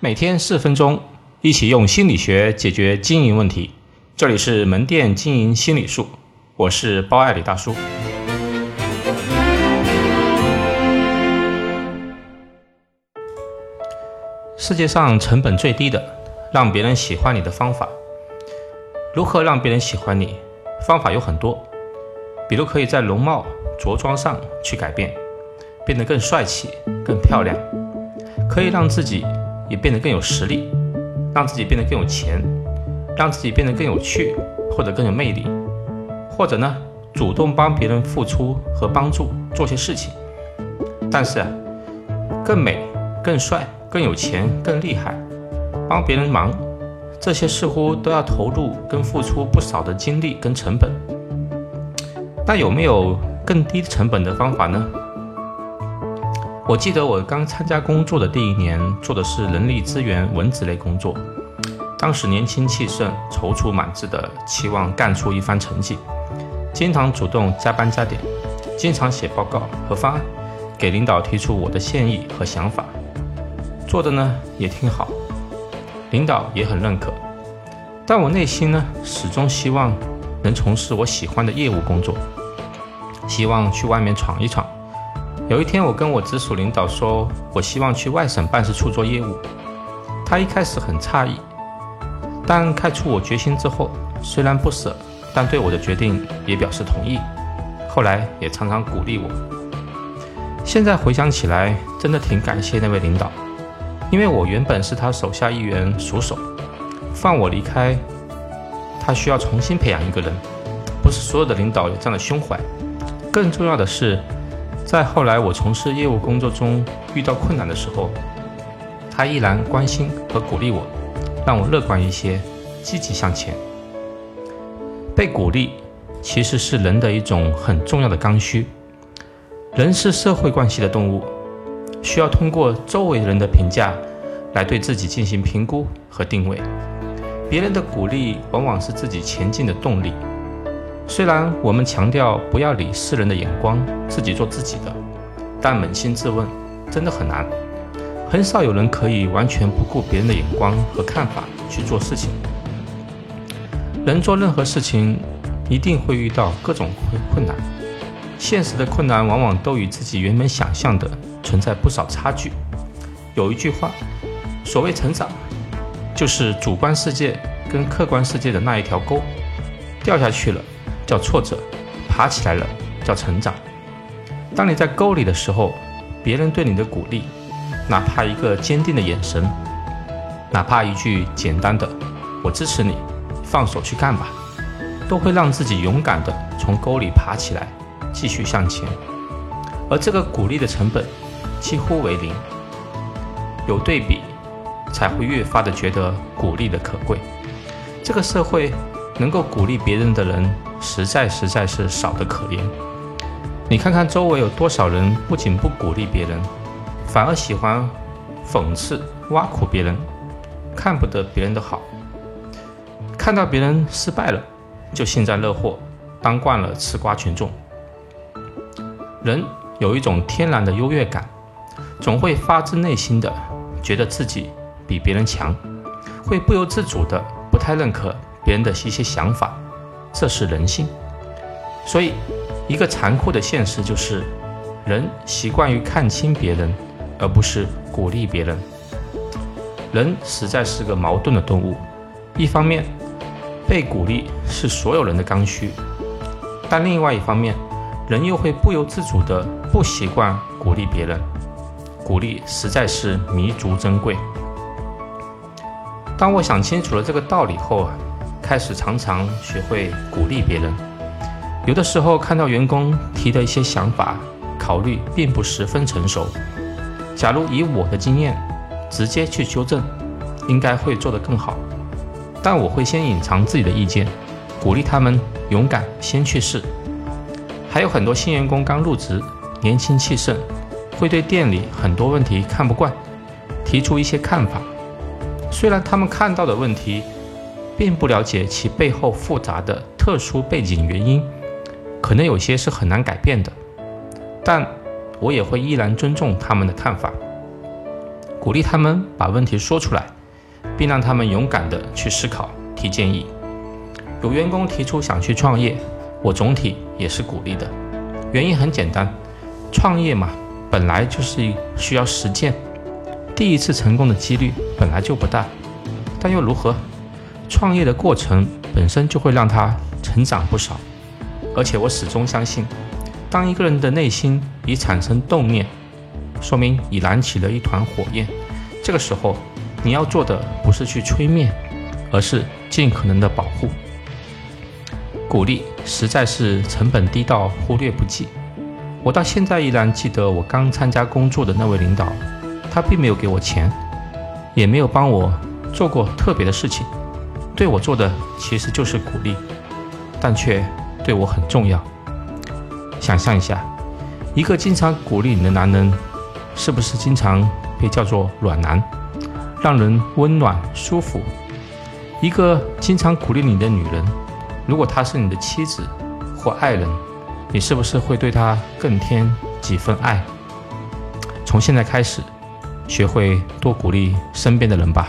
每天四分钟，一起用心理学解决经营问题。这里是门店经营心理术，我是包爱李大叔。世界上成本最低的让别人喜欢你的方法，如何让别人喜欢你？方法有很多，比如可以在容貌、着装上去改变，变得更帅气、更漂亮，可以让自己。也变得更有实力，让自己变得更有钱，让自己变得更有趣或者更有魅力，或者呢，主动帮别人付出和帮助做些事情。但是，更美、更帅、更有钱、更厉害，帮别人忙，这些似乎都要投入跟付出不少的精力跟成本。那有没有更低成本的方法呢？我记得我刚参加工作的第一年，做的是人力资源文职类工作。当时年轻气盛、踌躇满志的，期望干出一番成绩，经常主动加班加点，经常写报告和方案，给领导提出我的建议和想法，做的呢也挺好，领导也很认可。但我内心呢，始终希望能从事我喜欢的业务工作，希望去外面闯一闯。有一天，我跟我直属领导说，我希望去外省办事处做业务。他一开始很诧异，但看出我决心之后，虽然不舍，但对我的决定也表示同意。后来也常常鼓励我。现在回想起来，真的挺感谢那位领导，因为我原本是他手下一员熟手，放我离开，他需要重新培养一个人。不是所有的领导有这样的胸怀。更重要的是。在后来我从事业务工作中遇到困难的时候，他依然关心和鼓励我，让我乐观一些，积极向前。被鼓励其实是人的一种很重要的刚需。人是社会关系的动物，需要通过周围人的评价来对自己进行评估和定位。别人的鼓励往往是自己前进的动力。虽然我们强调不要理世人的眼光，自己做自己的，但扪心自问，真的很难。很少有人可以完全不顾别人的眼光和看法去做事情。人做任何事情，一定会遇到各种困困难。现实的困难往往都与自己原本想象的存在不少差距。有一句话，所谓成长，就是主观世界跟客观世界的那一条沟，掉下去了。叫挫折，爬起来了叫成长。当你在沟里的时候，别人对你的鼓励，哪怕一个坚定的眼神，哪怕一句简单的“我支持你，放手去干吧”，都会让自己勇敢地从沟里爬起来，继续向前。而这个鼓励的成本几乎为零。有对比，才会越发的觉得鼓励的可贵。这个社会能够鼓励别人的人。实在实在是少得可怜。你看看周围有多少人，不仅不鼓励别人，反而喜欢讽刺、挖苦别人，看不得别人的好，看到别人失败了就幸灾乐祸，当惯了吃瓜群众。人有一种天然的优越感，总会发自内心的觉得自己比别人强，会不由自主的不太认可别人的一些想法。这是人性，所以一个残酷的现实就是，人习惯于看清别人，而不是鼓励别人。人实在是个矛盾的动物，一方面被鼓励是所有人的刚需，但另外一方面，人又会不由自主的不习惯鼓励别人。鼓励实在是弥足珍贵。当我想清楚了这个道理后啊。开始常常学会鼓励别人，有的时候看到员工提的一些想法，考虑并不十分成熟。假如以我的经验直接去纠正，应该会做得更好。但我会先隐藏自己的意见，鼓励他们勇敢先去试。还有很多新员工刚入职，年轻气盛，会对店里很多问题看不惯，提出一些看法。虽然他们看到的问题。并不了解其背后复杂的特殊背景原因，可能有些是很难改变的，但我也会依然尊重他们的看法。鼓励他们把问题说出来，并让他们勇敢地去思考、提建议。有员工提出想去创业，我总体也是鼓励的。原因很简单，创业嘛，本来就是需要实践，第一次成功的几率本来就不大。但又如何？创业的过程本身就会让他成长不少。而且我始终相信，当一个人的内心已产生动念，说明已燃起了一团火焰。这个时候，你要做的不是去吹灭，而是尽可能的保护。鼓励实在是成本低到忽略不计。我到现在依然记得我刚参加工作的那位领导，他并没有给我钱，也没有帮我做过特别的事情，对我做的其实就是鼓励，但却对我很重要。想象一下，一个经常鼓励你的男人，是不是经常被叫做暖男，让人温暖舒服？一个经常鼓励你的女人。如果她是你的妻子或爱人，你是不是会对她更添几分爱？从现在开始，学会多鼓励身边的人吧。